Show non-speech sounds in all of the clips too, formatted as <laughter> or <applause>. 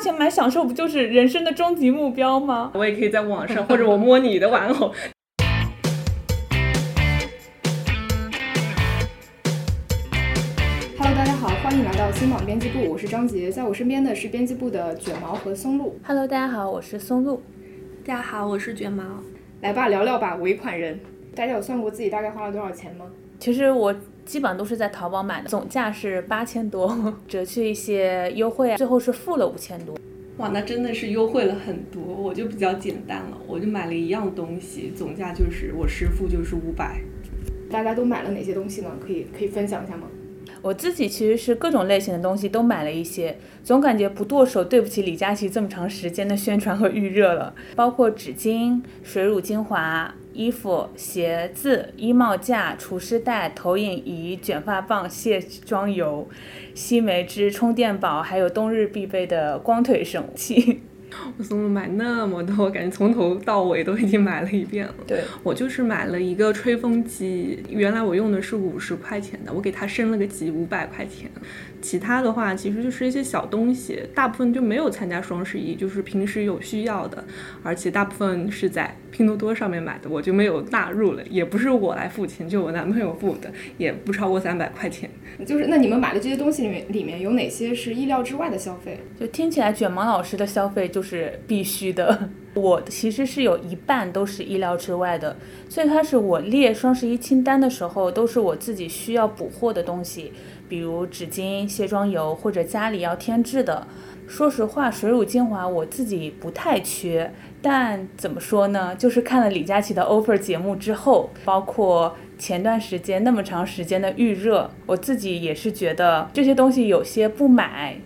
钱买享受，不就是人生的终极目标吗？<laughs> 我也可以在网上，或者我摸你的玩偶。Hello，大家好，欢迎来到新网编辑部，我是张杰，在我身边的是编辑部的卷毛和松露。Hello，大家好，我是松露。大家好，我是卷毛。来吧，聊聊吧，尾款人。大家有算过自己大概花了多少钱吗？其实我基本上都是在淘宝买的，总价是八千多，折去一些优惠啊，最后是付了五千多。哇，那真的是优惠了很多。我就比较简单了，我就买了一样东西，总价就是我实付就是五百。大家都买了哪些东西呢？可以可以分享一下吗？我自己其实是各种类型的东西都买了一些，总感觉不剁手对不起李佳琦这么长时间的宣传和预热了，包括纸巾、水乳精华。衣服、鞋子、衣帽架、除湿袋、投影仪、卷发棒、卸妆油、西梅汁、充电宝，还有冬日必备的光腿神器。我怎么买那么多，我感觉从头到尾都已经买了一遍了。对我就是买了一个吹风机，原来我用的是五十块钱的，我给它升了个级，五百块钱。其他的话其实就是一些小东西，大部分就没有参加双十一，就是平时有需要的，而且大部分是在拼多多上面买的，我就没有纳入了，也不是我来付钱，就我男朋友付的，也不超过三百块钱。就是那你们买的这些东西里面，里面有哪些是意料之外的消费？就听起来卷毛老师的消费就是必须的，我其实是有一半都是意料之外的。最开始我列双十一清单的时候，都是我自己需要补货的东西。比如纸巾、卸妆油或者家里要添置的。说实话，水乳精华我自己不太缺，但怎么说呢？就是看了李佳琦的 offer 节目之后，包括前段时间那么长时间的预热，我自己也是觉得这些东西有些不买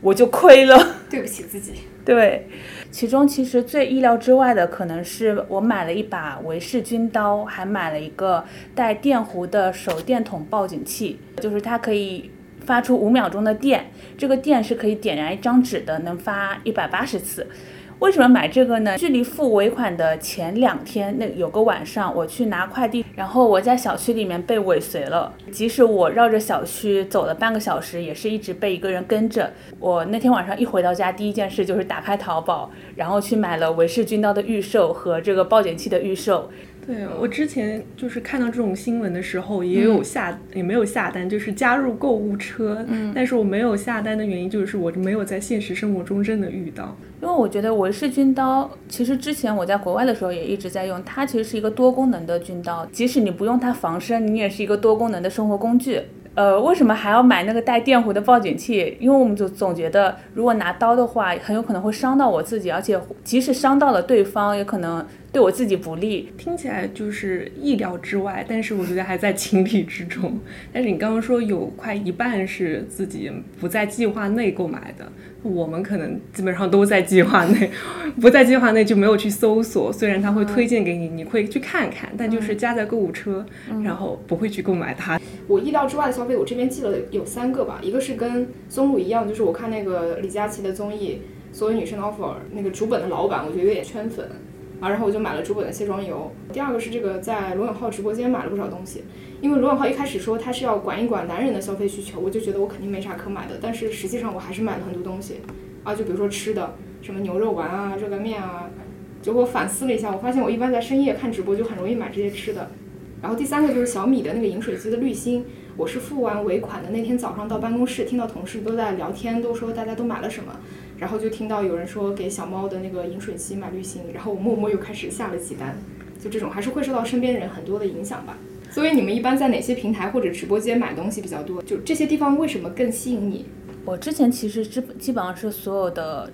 我就亏了，对不起自己。<laughs> 对，其中其实最意料之外的，可能是我买了一把维氏军刀，还买了一个带电弧的手电筒报警器，就是它可以发出五秒钟的电，这个电是可以点燃一张纸的，能发一百八十次。为什么买这个呢？距离付尾款的前两天，那有个晚上我去拿快递，然后我在小区里面被尾随了。即使我绕着小区走了半个小时，也是一直被一个人跟着。我那天晚上一回到家，第一件事就是打开淘宝，然后去买了维氏军刀的预售和这个报警器的预售。对我之前就是看到这种新闻的时候，也有下也没有下单，就是加入购物车。嗯，但是我没有下单的原因就是我没有在现实生活中真的遇到。因为我觉得维氏军刀，其实之前我在国外的时候也一直在用，它其实是一个多功能的军刀，即使你不用它防身，你也是一个多功能的生活工具。呃，为什么还要买那个带电弧的报警器？因为我们就总觉得，如果拿刀的话，很有可能会伤到我自己，而且即使伤到了对方，也可能对我自己不利。听起来就是意料之外，但是我觉得还在情理之中。但是你刚刚说有快一半是自己不在计划内购买的。我们可能基本上都在计划内，<laughs> 不在计划内就没有去搜索。虽然他会推荐给你，你会去看看，但就是加在购物车，然后不会去购买它。我意料之外的消费，我这边记了有三个吧。一个是跟松露一样，就是我看那个李佳琦的综艺《所有女生的 offer》，那个主本的老板，我觉得有点圈粉。啊，然后我就买了主本的卸妆油。第二个是这个在罗永浩直播间买了不少东西，因为罗永浩一开始说他是要管一管男人的消费需求，我就觉得我肯定没啥可买的。但是实际上我还是买了很多东西，啊，就比如说吃的，什么牛肉丸啊、热干面啊。结果反思了一下，我发现我一般在深夜看直播就很容易买这些吃的。然后第三个就是小米的那个饮水机的滤芯，我是付完尾款的那天早上到办公室，听到同事都在聊天，都说大家都买了什么。然后就听到有人说给小猫的那个饮水机买滤芯，然后我默默又开始下了几单，就这种还是会受到身边人很多的影响吧。所以你们一般在哪些平台或者直播间买东西比较多？就这些地方为什么更吸引你？我之前其实基基本上是所有的。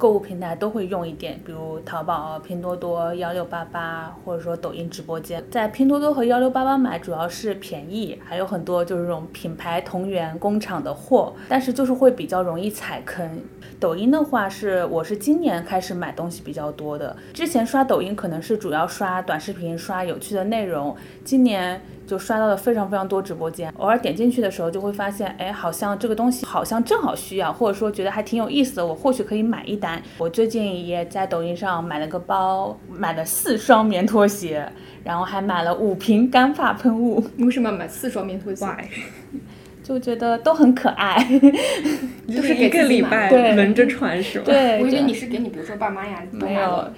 购物平台都会用一点，比如淘宝、拼多多、幺六八八，或者说抖音直播间。在拼多多和幺六八八买主要是便宜，还有很多就是这种品牌同源工厂的货，但是就是会比较容易踩坑。抖音的话是，我是今年开始买东西比较多的，之前刷抖音可能是主要刷短视频，刷有趣的内容，今年。就刷到了非常非常多直播间，偶尔点进去的时候就会发现，哎，好像这个东西好像正好需要，或者说觉得还挺有意思的，我或许可以买一单。我最近也在抖音上买了个包，买了四双棉拖鞋，然后还买了五瓶干发喷雾。你为什么要买四双棉拖鞋？<laughs> 就觉得都很可爱。就是一个礼拜对轮着穿是吗？对，我以为你是给你，比如说爸妈呀，都没有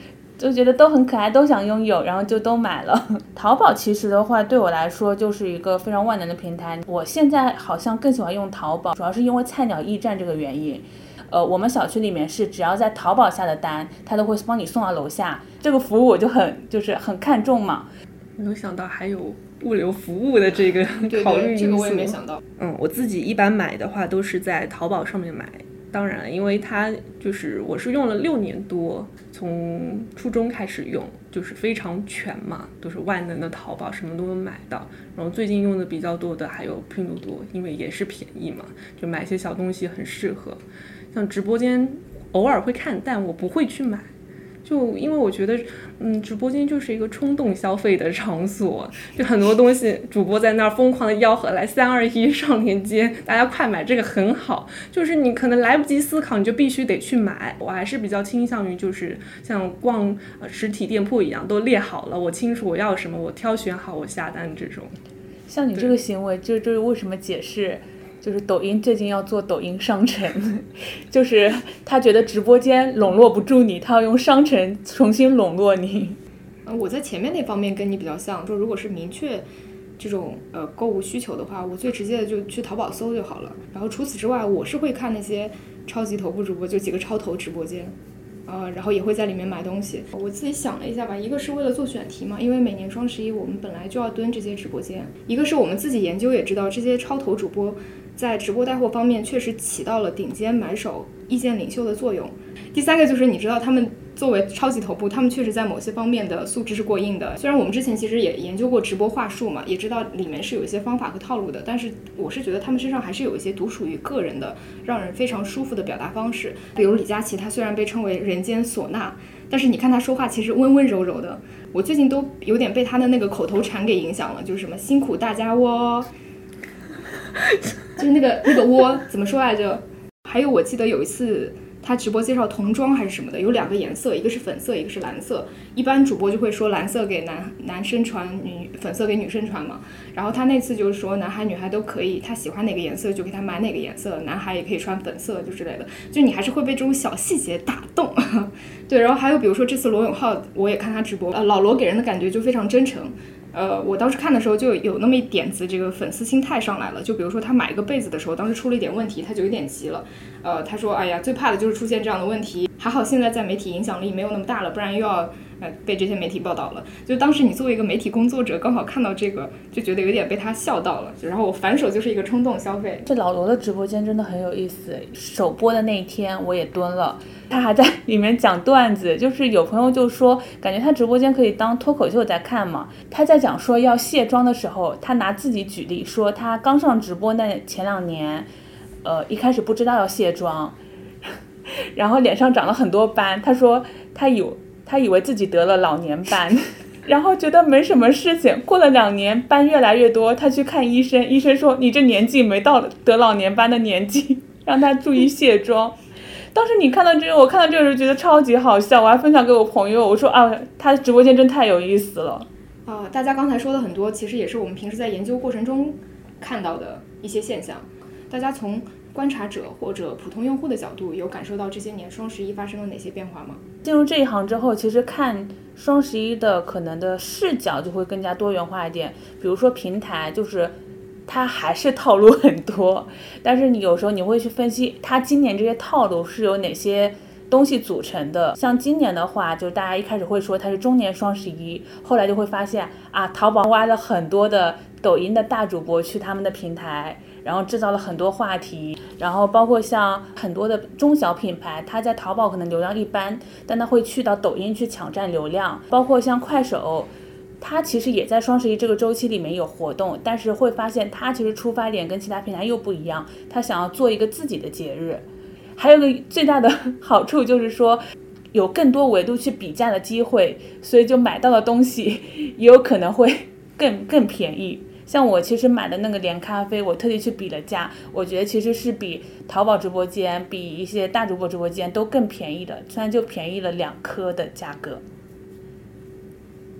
就觉得都很可爱，都想拥有，然后就都买了。<laughs> 淘宝其实的话，对我来说就是一个非常万能的平台。我现在好像更喜欢用淘宝，主要是因为菜鸟驿站这个原因。呃，我们小区里面是只要在淘宝下的单，他都会帮你送到楼下，这个服务我就很就是很看重嘛。没有想到还有物流服务的这个 <laughs> 考虑因素。这个我也没想到。嗯，我自己一般买的话都是在淘宝上面买。当然，因为它就是我是用了六年多，从初中开始用，就是非常全嘛，都是万能的淘宝，什么都能买到。然后最近用的比较多的还有拼多多，因为也是便宜嘛，就买一些小东西很适合。像直播间偶尔会看，但我不会去买。就因为我觉得，嗯，直播间就是一个冲动消费的场所，就很多东西主播在那儿疯狂的吆喝，来三二一上链接，大家快买，这个很好。就是你可能来不及思考，你就必须得去买。我还是比较倾向于就是像逛呃实体店铺一样，都列好了，我清楚我要什么，我挑选好，我下单这种。像你这个行为，就就是为什么解释，就是抖音最近要做抖音商城，就是他觉得直播间笼络不住你，他要用商城重新笼络你。呃，我在前面那方面跟你比较像，就如果是明确这种呃购物需求的话，我最直接的就去淘宝搜就好了。然后除此之外，我是会看那些超级头部主播，就几个超头直播间。呃，然后也会在里面买东西。我自己想了一下吧，一个是为了做选题嘛，因为每年双十一我们本来就要蹲这些直播间；一个是我们自己研究也知道，这些超头主播在直播带货方面确实起到了顶尖买手、意见领袖的作用。第三个就是你知道他们作为超级头部，他们确实在某些方面的素质是过硬的。虽然我们之前其实也研究过直播话术嘛，也知道里面是有一些方法和套路的，但是我是觉得他们身上还是有一些独属于个人的、让人非常舒服的表达方式。比如李佳琦，他虽然被称为人间唢呐，但是你看他说话其实温温柔柔的。我最近都有点被他的那个口头禅给影响了，就是什么辛苦大家喔，<laughs> 就是那个那个窝怎么说来着？还有我记得有一次。他直播介绍童装还是什么的，有两个颜色，一个是粉色，一个是蓝色。一般主播就会说蓝色给男男生穿，女粉色给女生穿嘛。然后他那次就是说男孩女孩都可以，他喜欢哪个颜色就给他买哪个颜色，男孩也可以穿粉色就之类的。就你还是会被这种小细节打动。<laughs> 对，然后还有比如说这次罗永浩，我也看他直播，呃，老罗给人的感觉就非常真诚。呃，我当时看的时候就有那么一点子，这个粉丝心态上来了。就比如说他买一个被子的时候，当时出了一点问题，他就有点急了。呃，他说：“哎呀，最怕的就是出现这样的问题，还好现在在媒体影响力没有那么大了，不然又要被这些媒体报道了。”就当时你作为一个媒体工作者，刚好看到这个，就觉得有点被他笑到了。然后我反手就是一个冲动消费。这老罗的直播间真的很有意思，首播的那一天我也蹲了。他还在 <laughs> 里面讲段子，就是有朋友就说，感觉他直播间可以当脱口秀在看嘛。他在讲说要卸妆的时候，他拿自己举例说，他刚上直播那前两年，呃，一开始不知道要卸妆，<laughs> 然后脸上长了很多斑，他说他有他以为自己得了老年斑。<laughs> 然后觉得没什么事情，过了两年斑越来越多，他去看医生，医生说你这年纪没到得老年斑的年纪，<laughs> 让他注意卸妆。当时你看到这个，我看到这个时候觉得超级好笑，我还分享给我朋友，我说啊，他直播间真太有意思了。啊、大家刚才说的很多，其实也是我们平时在研究过程中看到的一些现象。大家从观察者或者普通用户的角度，有感受到这些年双十一发生了哪些变化吗？进入这一行之后，其实看双十一的可能的视角就会更加多元化一点。比如说平台，就是它还是套路很多，但是你有时候你会去分析它今年这些套路是由哪些东西组成的。像今年的话，就大家一开始会说它是中年双十一，后来就会发现啊，淘宝挖了很多的抖音的大主播去他们的平台。然后制造了很多话题，然后包括像很多的中小品牌，它在淘宝可能流量一般，但它会去到抖音去抢占流量。包括像快手，它其实也在双十一这个周期里面有活动，但是会发现它其实出发点跟其他平台又不一样，它想要做一个自己的节日。还有个最大的好处就是说，有更多维度去比价的机会，所以就买到的东西也有可能会更更便宜。像我其实买的那个连咖啡，我特地去比了价，我觉得其实是比淘宝直播间、比一些大主播直播间都更便宜的，虽然就便宜了两颗的价格。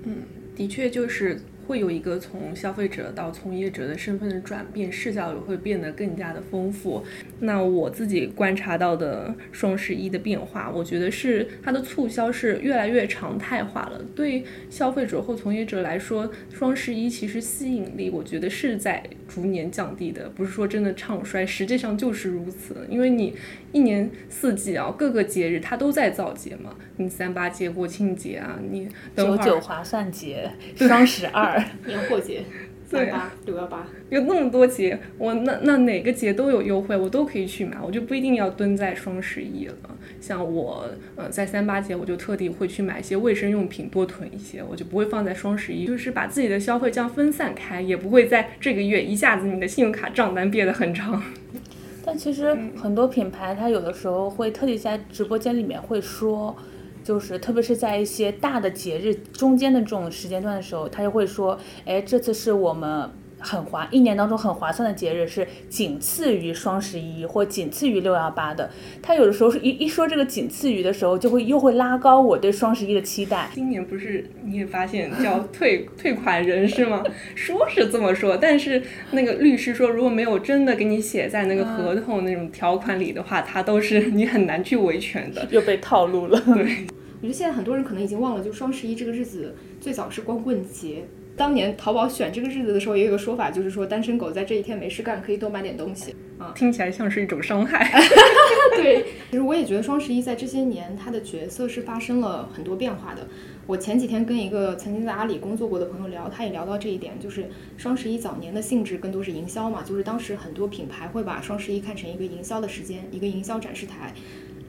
嗯，的确就是会有一个从消费者到从业者的身份的转变，视角也会变得更加的丰富。那我自己观察到的双十一的变化，我觉得是它的促销是越来越常态化了。对消费者或从业者来说，双十一其实吸引力，我觉得是在逐年降低的，不是说真的唱衰，实际上就是如此。因为你一年四季啊，各个节日它都在造节嘛，你三八节、国庆节啊，你九九划算节、双十二。年货节，<laughs> 三八六幺八，有那么多节，我那那哪个节都有优惠，我都可以去买，我就不一定要蹲在双十一了。像我，呃，在三八节我就特地会去买一些卫生用品，多囤一些，我就不会放在双十一，就是把自己的消费这样分散开，也不会在这个月一下子你的信用卡账单变得很长。但其实很多品牌它有的时候会特地在直播间里面会说。就是特别是在一些大的节日中间的这种时间段的时候，他就会说，哎，这次是我们很划一年当中很划算的节日，是仅次于双十一或仅次于六幺八的。他有的时候是一一说这个仅次于的时候，就会又会拉高我对双十一的期待。今年不是你也发现叫退退款人是吗？说是这么说，但是那个律师说，如果没有真的给你写在那个合同那种条款里的话，他都是你很难去维权的。又被套路了。对。我觉得现在很多人可能已经忘了，就双十一这个日子最早是光棍节。当年淘宝选这个日子的时候，也有个说法，就是说单身狗在这一天没事干，可以多买点东西啊。听起来像是一种伤害。<laughs> <laughs> 对，其实我也觉得双十一在这些年它的角色是发生了很多变化的。我前几天跟一个曾经在阿里工作过的朋友聊，他也聊到这一点，就是双十一早年的性质更多是营销嘛，就是当时很多品牌会把双十一看成一个营销的时间，一个营销展示台。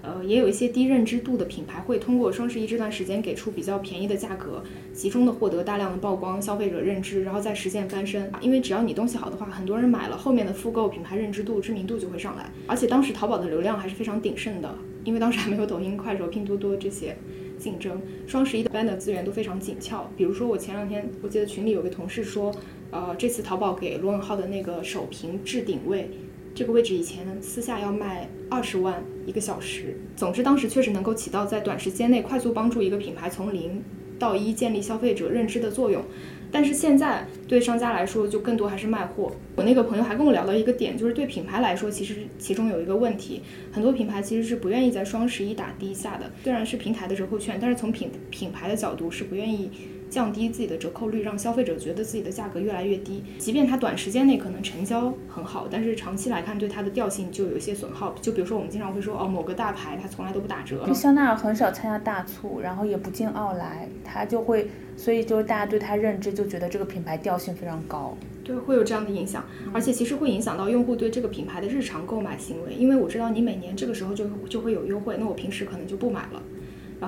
呃，也有一些低认知度的品牌会通过双十一这段时间给出比较便宜的价格，集中的获得大量的曝光、消费者认知，然后再实现翻身。因为只要你东西好的话，很多人买了，后面的复购、品牌认知度、知名度就会上来。而且当时淘宝的流量还是非常鼎盛的，因为当时还没有抖音、快手、拼多多这些竞争。双十一的 banner 资源都非常紧俏。比如说我前两天我记得群里有个同事说，呃，这次淘宝给罗永浩的那个首屏置顶位。这个位置以前私下要卖二十万一个小时。总之，当时确实能够起到在短时间内快速帮助一个品牌从零到一建立消费者认知的作用。但是现在对商家来说，就更多还是卖货。我那个朋友还跟我聊到一个点，就是对品牌来说，其实其中有一个问题，很多品牌其实是不愿意在双十一打低价的。虽然是平台的折扣券，但是从品品牌的角度是不愿意。降低自己的折扣率，让消费者觉得自己的价格越来越低。即便它短时间内可能成交很好，但是长期来看对它的调性就有一些损耗。就比如说我们经常会说，哦，某个大牌它从来都不打折。就香奈儿很少参加大促，然后也不进奥莱，它就会，所以就是大家对它认知就觉得这个品牌调性非常高。对，会有这样的影响，而且其实会影响到用户对这个品牌的日常购买行为。因为我知道你每年这个时候就就会有优惠，那我平时可能就不买了。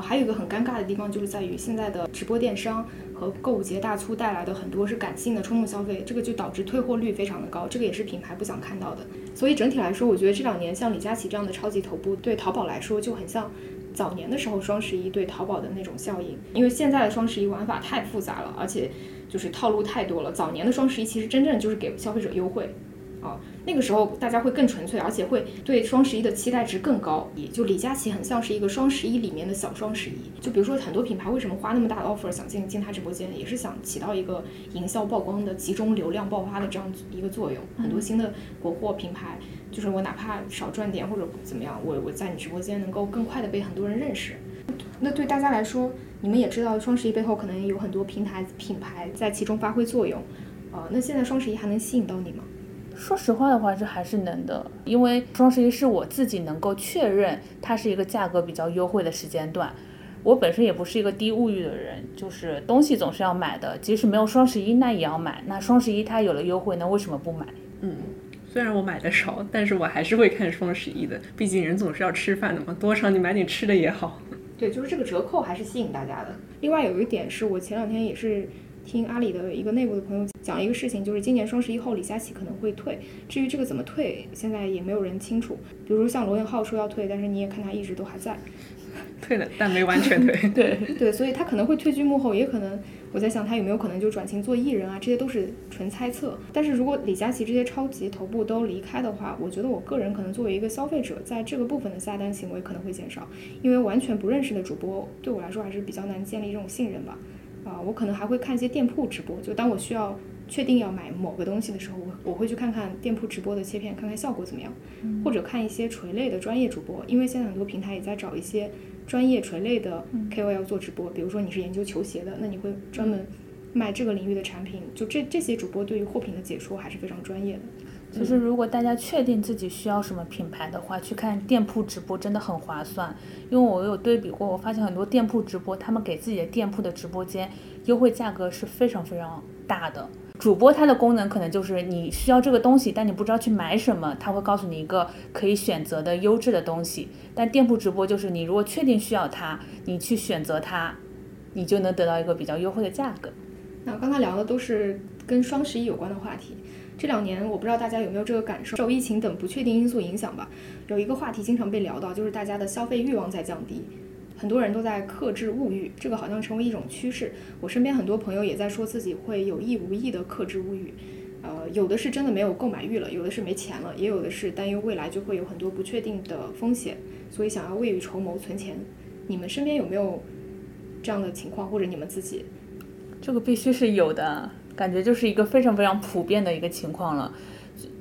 还有一个很尴尬的地方，就是在于现在的直播电商和购物节大促带来的很多是感性的冲动消费，这个就导致退货率非常的高，这个也是品牌不想看到的。所以整体来说，我觉得这两年像李佳琦这样的超级头部，对淘宝来说就很像早年的时候双十一对淘宝的那种效应。因为现在的双十一玩法太复杂了，而且就是套路太多了。早年的双十一其实真正就是给消费者优惠。啊，那个时候大家会更纯粹，而且会对双十一的期待值更高。也就李佳琦很像是一个双十一里面的小双十一。就比如说很多品牌为什么花那么大的 offer 想进进他直播间，也是想起到一个营销曝光的集中流量爆发的这样一个作用。很多新的国货品牌，就是我哪怕少赚点或者怎么样，我我在你直播间能够更快的被很多人认识。那对大家来说，你们也知道双十一背后可能有很多平台品牌在其中发挥作用。呃，那现在双十一还能吸引到你吗？说实话的话，这还是能的，因为双十一是我自己能够确认它是一个价格比较优惠的时间段。我本身也不是一个低物欲的人，就是东西总是要买的，即使没有双十一那也要买。那双十一它有了优惠，那为什么不买？嗯，虽然我买的少，但是我还是会看双十一的，毕竟人总是要吃饭的嘛，多少你买点吃的也好。对，就是这个折扣还是吸引大家的。另外有一点是我前两天也是。听阿里的一个内部的朋友讲一个事情，就是今年双十一后李佳琦可能会退。至于这个怎么退，现在也没有人清楚。比如像罗永浩说要退，但是你也看他一直都还在，<laughs> 退了，但没完全退。<laughs> 对对，所以他可能会退居幕后，也可能我在想他有没有可能就转型做艺人啊，这些都是纯猜测。但是如果李佳琦这些超级头部都离开的话，我觉得我个人可能作为一个消费者，在这个部分的下单行为可能会减少，因为完全不认识的主播对我来说还是比较难建立这种信任吧。啊，我可能还会看一些店铺直播，就当我需要确定要买某个东西的时候，我我会去看看店铺直播的切片，看看效果怎么样，或者看一些垂类的专业主播，因为现在很多平台也在找一些专业垂类的 KOL 做直播，比如说你是研究球鞋的，那你会专门卖这个领域的产品，就这这些主播对于货品的解说还是非常专业的。就是如果大家确定自己需要什么品牌的话，去看店铺直播真的很划算。因为我有对比过，我发现很多店铺直播，他们给自己的店铺的直播间优惠价格是非常非常大的。主播它的功能可能就是你需要这个东西，但你不知道去买什么，他会告诉你一个可以选择的优质的东西。但店铺直播就是你如果确定需要它，你去选择它，你就能得到一个比较优惠的价格。那刚才聊的都是跟双十一有关的话题。这两年，我不知道大家有没有这个感受，受疫情等不确定因素影响吧，有一个话题经常被聊到，就是大家的消费欲望在降低，很多人都在克制物欲，这个好像成为一种趋势。我身边很多朋友也在说自己会有意无意的克制物欲，呃，有的是真的没有购买欲了，有的是没钱了，也有的是担忧未来就会有很多不确定的风险，所以想要未雨绸缪存钱。你们身边有没有这样的情况，或者你们自己？这个必须是有的。感觉就是一个非常非常普遍的一个情况了，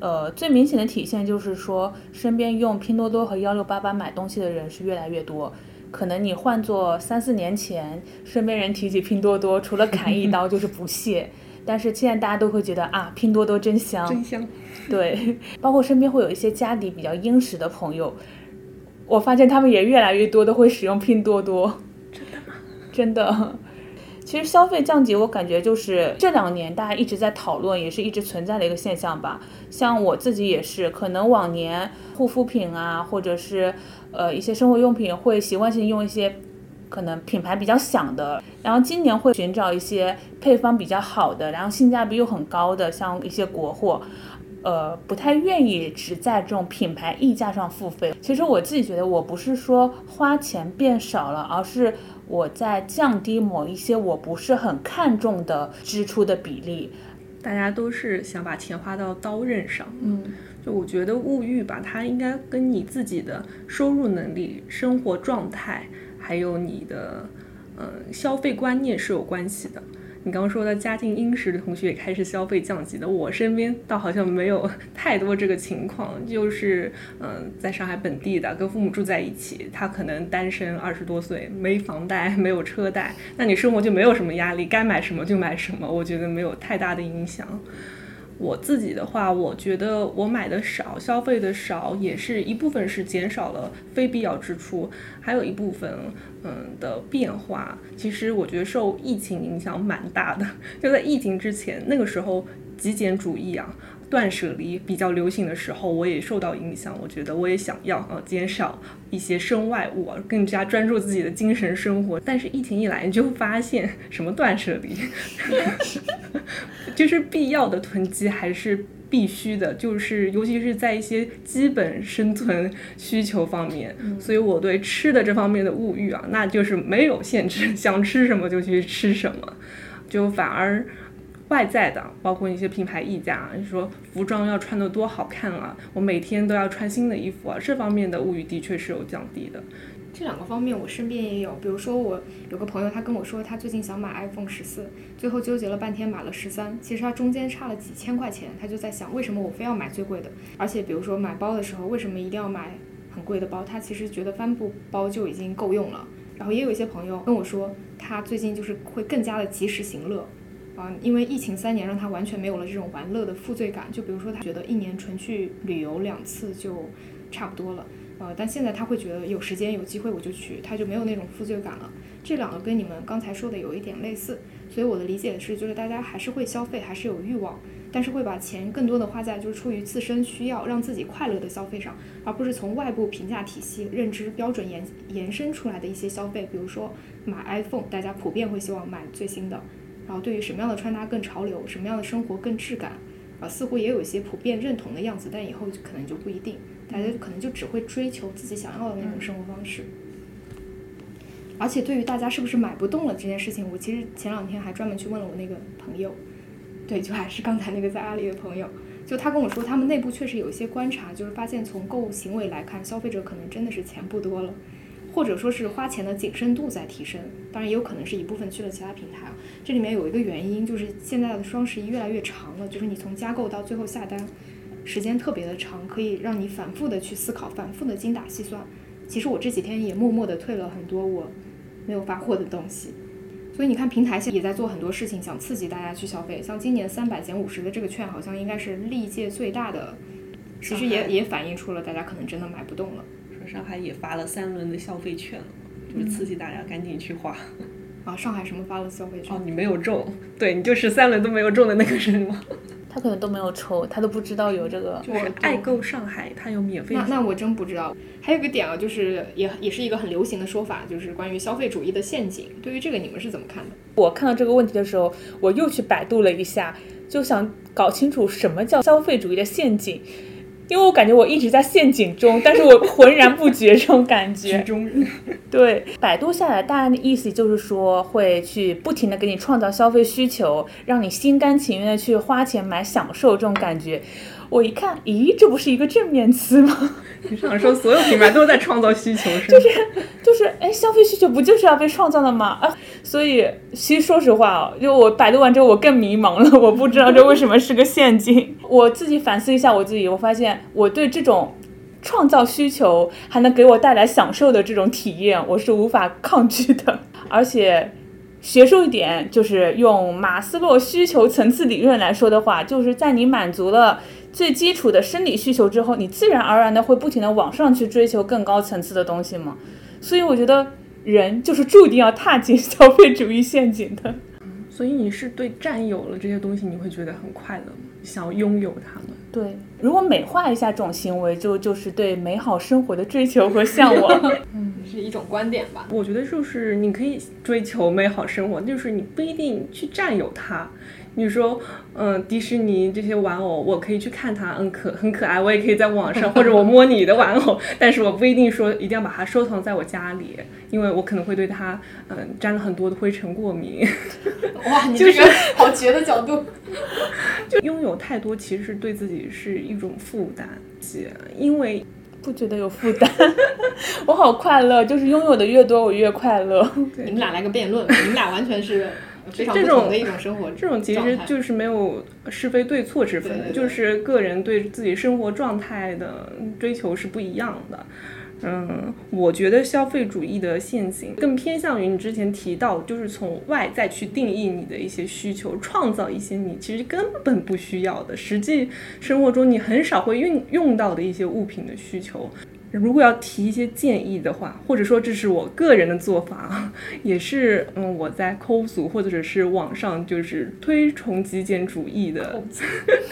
呃，最明显的体现就是说，身边用拼多多和幺六八八买东西的人是越来越多。可能你换做三四年前，身边人提起拼多多，除了砍一刀就是不屑。<laughs> 但是现在大家都会觉得啊，拼多多真香，真香。对，包括身边会有一些家底比较殷实的朋友，我发现他们也越来越多的会使用拼多多。真的吗？真的。其实消费降级，我感觉就是这两年大家一直在讨论，也是一直存在的一个现象吧。像我自己也是，可能往年护肤品啊，或者是呃一些生活用品，会习惯性用一些可能品牌比较响的，然后今年会寻找一些配方比较好的，然后性价比又很高的，像一些国货。呃，不太愿意只在这种品牌溢价上付费。其实我自己觉得，我不是说花钱变少了，而是我在降低某一些我不是很看重的支出的比例。大家都是想把钱花到刀刃上。嗯，就我觉得物欲吧，它应该跟你自己的收入能力、生活状态，还有你的嗯消费观念是有关系的。你刚刚说的家境殷实的同学也开始消费降级的，我身边倒好像没有 <laughs> 太多这个情况，就是嗯，在上海本地的，跟父母住在一起，他可能单身二十多岁，没房贷，没有车贷，那你生活就没有什么压力，该买什么就买什么，我觉得没有太大的影响。我自己的话，我觉得我买的少，消费的少，也是一部分是减少了非必要支出，还有一部分，嗯的变化。其实我觉得受疫情影响蛮大的，就在疫情之前，那个时候极简主义啊。断舍离比较流行的时候，我也受到影响。我觉得我也想要啊减少一些身外物啊，更加专注自己的精神生活。但是疫情一来，你就发现什么断舍离，<laughs> 就是必要的囤积还是必须的，就是尤其是在一些基本生存需求方面。所以我对吃的这方面的物欲啊，那就是没有限制，想吃什么就去吃什么，就反而。外在的，包括一些品牌溢价，你说服装要穿得多好看啊，我每天都要穿新的衣服啊，这方面的物欲的确是有降低的。这两个方面我身边也有，比如说我有个朋友，他跟我说他最近想买 iPhone 十四，最后纠结了半天买了十三，其实他中间差了几千块钱，他就在想为什么我非要买最贵的，而且比如说买包的时候为什么一定要买很贵的包，他其实觉得帆布包就已经够用了。然后也有一些朋友跟我说，他最近就是会更加的及时行乐。啊，因为疫情三年，让他完全没有了这种玩乐的负罪感。就比如说，他觉得一年纯去旅游两次就差不多了。呃，但现在他会觉得有时间有机会我就去，他就没有那种负罪感了。这两个跟你们刚才说的有一点类似，所以我的理解是，就是大家还是会消费，还是有欲望，但是会把钱更多的花在就是出于自身需要让自己快乐的消费上，而不是从外部评价体系、认知标准延延伸出来的一些消费。比如说买 iPhone，大家普遍会希望买最新的。然后对于什么样的穿搭更潮流，什么样的生活更质感，啊，似乎也有一些普遍认同的样子，但以后可能就不一定，大家可能就只会追求自己想要的那种生活方式。而且对于大家是不是买不动了这件事情，我其实前两天还专门去问了我那个朋友，对，就还是刚才那个在阿里的朋友，就他跟我说，他们内部确实有一些观察，就是发现从购物行为来看，消费者可能真的是钱不多了。或者说是花钱的谨慎度在提升。当然，也有可能是一部分去了其他平台。这里面有一个原因，就是现在的双十一越来越长了，就是你从加购到最后下单，时间特别的长，可以让你反复的去思考，反复的精打细算。其实我这几天也默默的退了很多我没有发货的东西。所以你看，平台现在也在做很多事情，想刺激大家去消费。像今年三百减五十的这个券，好像应该是历届最大的，其实也也反映出了大家可能真的买不动了。说上海也发了三轮的消费券了，就是刺激大家赶紧去花。<laughs> 啊，上海什么发了消费券？哦，你没有中，对你就是三轮都没有中的那个人吗？<laughs> 他可能都没有抽，他都不知道有这个。就是爱购上海，他有免费。那那我真不知道。还有个点啊，就是也也是一个很流行的说法，就是关于消费主义的陷阱。对于这个，你们是怎么看的？我看到这个问题的时候，我又去百度了一下，就想搞清楚什么叫消费主义的陷阱。因为我感觉我一直在陷阱中，但是我浑然不觉这种感觉。<laughs> 中 <laughs> 对，百度下来大概的意思就是说，会去不停的给你创造消费需求，让你心甘情愿的去花钱买享受这种感觉。我一看，咦，这不是一个正面词吗？<laughs> 你想说所有品牌都在创造需求是？就是就是，哎，消费需求不就是要被创造的吗？啊，所以其实说实话哦，就我百度完之后，我更迷茫了，我不知道这为什么是个陷阱。我自己反思一下我自己，我发现我对这种创造需求还能给我带来享受的这种体验，我是无法抗拒的。而且学术一点，就是用马斯洛需求层次理论来说的话，就是在你满足了。最基础的生理需求之后，你自然而然的会不停的往上去追求更高层次的东西嘛。所以我觉得人就是注定要踏进消费主义陷阱的。所以你是对占有了这些东西，你会觉得很快乐吗？想要拥有它们？对，如果美化一下这种行为，就就是对美好生活的追求和向往。<laughs> 嗯，是一种观点吧。我觉得就是你可以追求美好生活，就是你不一定去占有它。你说，嗯，迪士尼这些玩偶，我可以去看它，嗯，可很可爱，我也可以在网上或者我摸你的玩偶，但是我不一定说一定要把它收藏在我家里，因为我可能会对它，嗯，沾了很多的灰尘过敏。<laughs> 哇，你这个好绝的角度。就拥有太多，其实对自己是一种负担，因为不觉得有负担，<laughs> 我好快乐，就是拥有的越多，我越快乐。你们俩来个辩论，你们俩完全是。非常不同的一种生活，这种其实就是没有是非对错之分的，就是个人对自己生活状态的追求是不一样的。嗯，我觉得消费主义的陷阱更偏向于你之前提到，就是从外在去定义你的一些需求，创造一些你其实根本不需要的，实际生活中你很少会运用到的一些物品的需求。如果要提一些建议的话，或者说这是我个人的做法，<laughs> 也是嗯我在抠组或者是网上就是推崇极简主义的，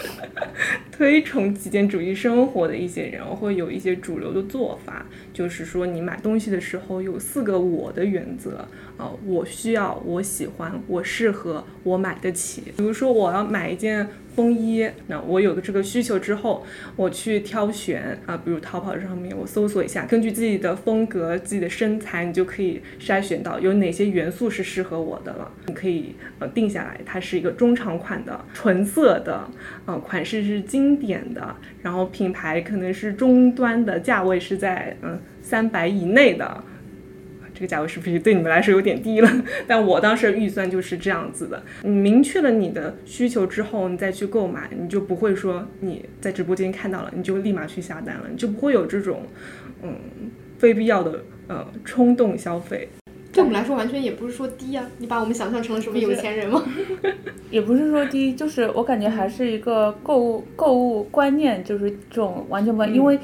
<laughs> 推崇极简主义生活的一些人会有一些主流的做法，就是说你买东西的时候有四个我的原则啊，我需要，我喜欢，我适合，我买得起。比如说我要买一件。风衣，那我有了这个需求之后，我去挑选啊，比如淘宝上面我搜索一下，根据自己的风格、自己的身材，你就可以筛选到有哪些元素是适合我的了。你可以呃定下来，它是一个中长款的、纯色的，呃款式是经典的，然后品牌可能是中端的，价位是在嗯三百以内的。这个价位是不是对你们来说有点低了？但我当时预算就是这样子的。你明确了你的需求之后，你再去购买，你就不会说你在直播间看到了，你就立马去下单了，你就不会有这种嗯非必要的呃冲动消费。对我们来说，完全也不是说低啊。你把我们想象成了什么有钱人吗？<laughs> 也不是说低，就是我感觉还是一个购物购物观念，就是这种完全不因为。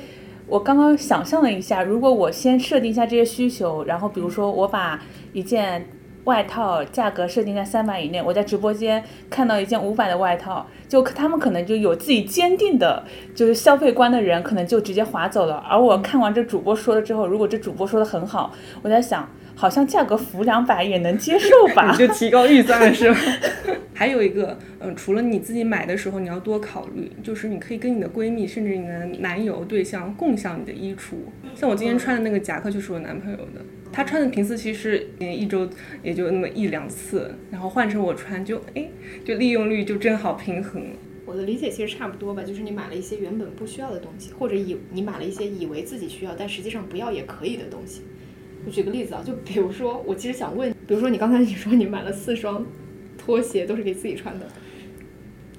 我刚刚想象了一下，如果我先设定一下这些需求，然后比如说我把一件外套价格设定在三百以内，我在直播间看到一件五百的外套，就他们可能就有自己坚定的，就是消费观的人，可能就直接划走了。而我看完这主播说了之后，如果这主播说的很好，我在想。好像价格浮两百也能接受吧？<laughs> 你就提高预算是吧？<laughs> 还有一个，嗯，除了你自己买的时候，你要多考虑，就是你可以跟你的闺蜜，甚至你的男友、对象共享你的衣橱。像我今天穿的那个夹克就是我男朋友的，他穿的频次其实一周也就那么一两次，然后换成我穿，就哎，就利用率就正好平衡。我的理解其实差不多吧，就是你买了一些原本不需要的东西，或者以你买了一些以为自己需要但实际上不要也可以的东西。我举个例子啊，就比如说，我其实想问，比如说你刚才你说你买了四双拖鞋，都是给自己穿的，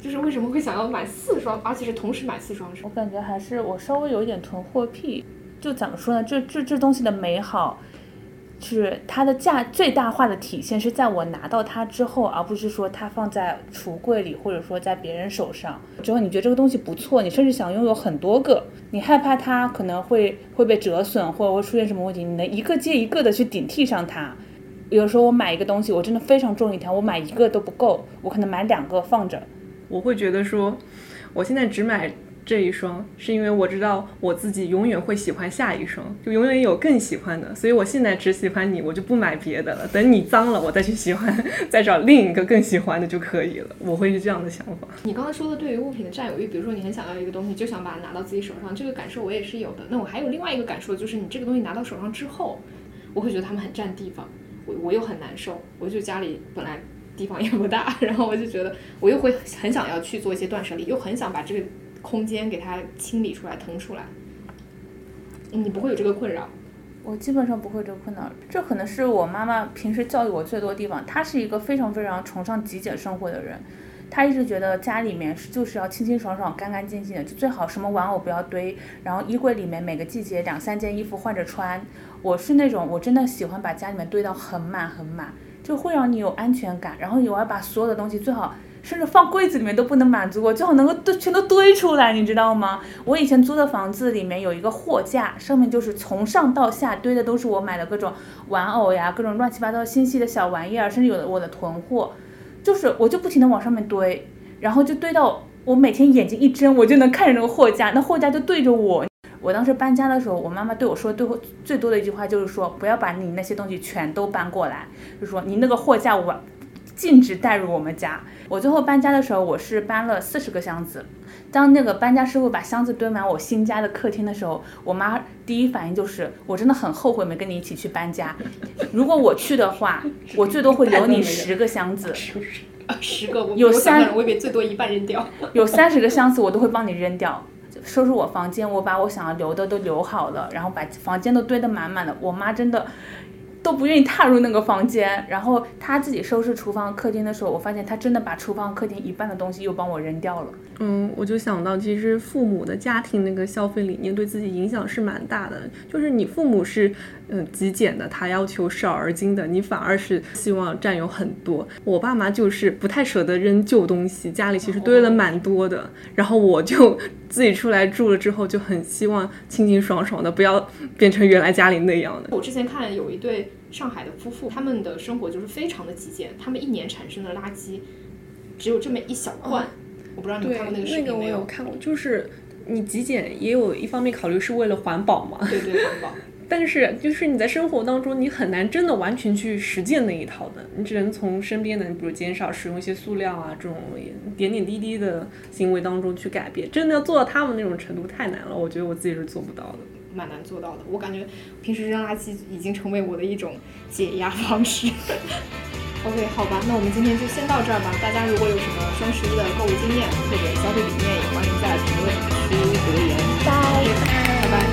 就是为什么会想要买四双，而且是同时买四双？我感觉还是我稍微有一点囤货癖，就怎么说呢？这这这东西的美好。是它的价最大化的体现是在我拿到它之后，而不是说它放在橱柜里，或者说在别人手上之后，你觉得这个东西不错，你甚至想拥有很多个，你害怕它可能会会被折损，或者会出现什么问题，你能一个接一个的去顶替上它。有时候我买一个东西，我真的非常重一条，我买一个都不够，我可能买两个放着。我会觉得说，我现在只买。这一双是因为我知道我自己永远会喜欢下一双，就永远有更喜欢的，所以我现在只喜欢你，我就不买别的了。等你脏了，我再去喜欢，再找另一个更喜欢的就可以了。我会是这样的想法。你刚才说的对于物品的占有欲，比如说你很想要一个东西，就想把它拿到自己手上，这个感受我也是有的。那我还有另外一个感受，就是你这个东西拿到手上之后，我会觉得它们很占地方，我又很难受。我就家里本来地方也不大，<laughs> 然后我就觉得我又会很想要去做一些断舍离，又很想把这个。空间给它清理出来、腾出来，你不会有这个困扰？我基本上不会这个困扰。这可能是我妈妈平时教育我最多的地方。她是一个非常非常崇尚极简生活的人，他一直觉得家里面是就是要清清爽爽、干干净净的，就最好什么玩偶不要堆，然后衣柜里面每个季节两三件衣服换着穿。我是那种我真的喜欢把家里面堆到很满很满，就会让你有安全感。然后我要把所有的东西最好。甚至放柜子里面都不能满足我，最好能够都全都堆出来，你知道吗？我以前租的房子里面有一个货架，上面就是从上到下堆的都是我买的各种玩偶呀，各种乱七八糟星系的小玩意儿，甚至有的我的囤货，就是我就不停的往上面堆，然后就堆到我每天眼睛一睁，我就能看着那个货架，那货架就对着我。我当时搬家的时候，我妈妈对我说最后最多的一句话就是说，不要把你那些东西全都搬过来，就说你那个货架我。禁止带入我们家。我最后搬家的时候，我是搬了四十个箱子。当那个搬家师傅把箱子堆满我新家的客厅的时候，我妈第一反应就是，我真的很后悔没跟你一起去搬家。如果我去的话，<laughs> 我最多会留你十个箱子。<laughs> 十个我？有三，我以为最多一半扔掉。<laughs> 有三十个箱子，我都会帮你扔掉。收拾我房间，我把我想要留的都留好了，然后把房间都堆得满满的。我妈真的。都不愿意踏入那个房间，然后他自己收拾厨房、客厅的时候，我发现他真的把厨房、客厅一半的东西又帮我扔掉了。嗯，我就想到，其实父母的家庭那个消费理念对自己影响是蛮大的。就是你父母是嗯极简的，他要求少而精的，你反而是希望占有很多。我爸妈就是不太舍得扔旧东西，家里其实堆了蛮多的。然后我就自己出来住了之后，就很希望清清爽爽的，不要变成原来家里那样的。我之前看有一对。上海的夫妇，他们的生活就是非常的极简，他们一年产生的垃圾只有这么一小罐。我不知道你看过那个视频没有？那个我有看过，就是你极简也有一方面考虑是为了环保嘛。对对，环保。但是就是你在生活当中，你很难真的完全去实践那一套的，你只能从身边的，比如减少使用一些塑料啊这种点点滴滴的行为当中去改变。真的要做到他们那种程度太难了，我觉得我自己是做不到的。蛮难做到的，我感觉平时扔垃圾已经成为我的一种解压方式。<laughs> OK，好吧，那我们今天就先到这儿吧。大家如果有什么双十一的购物经验或者消费理念，也欢迎在评论区留言。拜拜拜。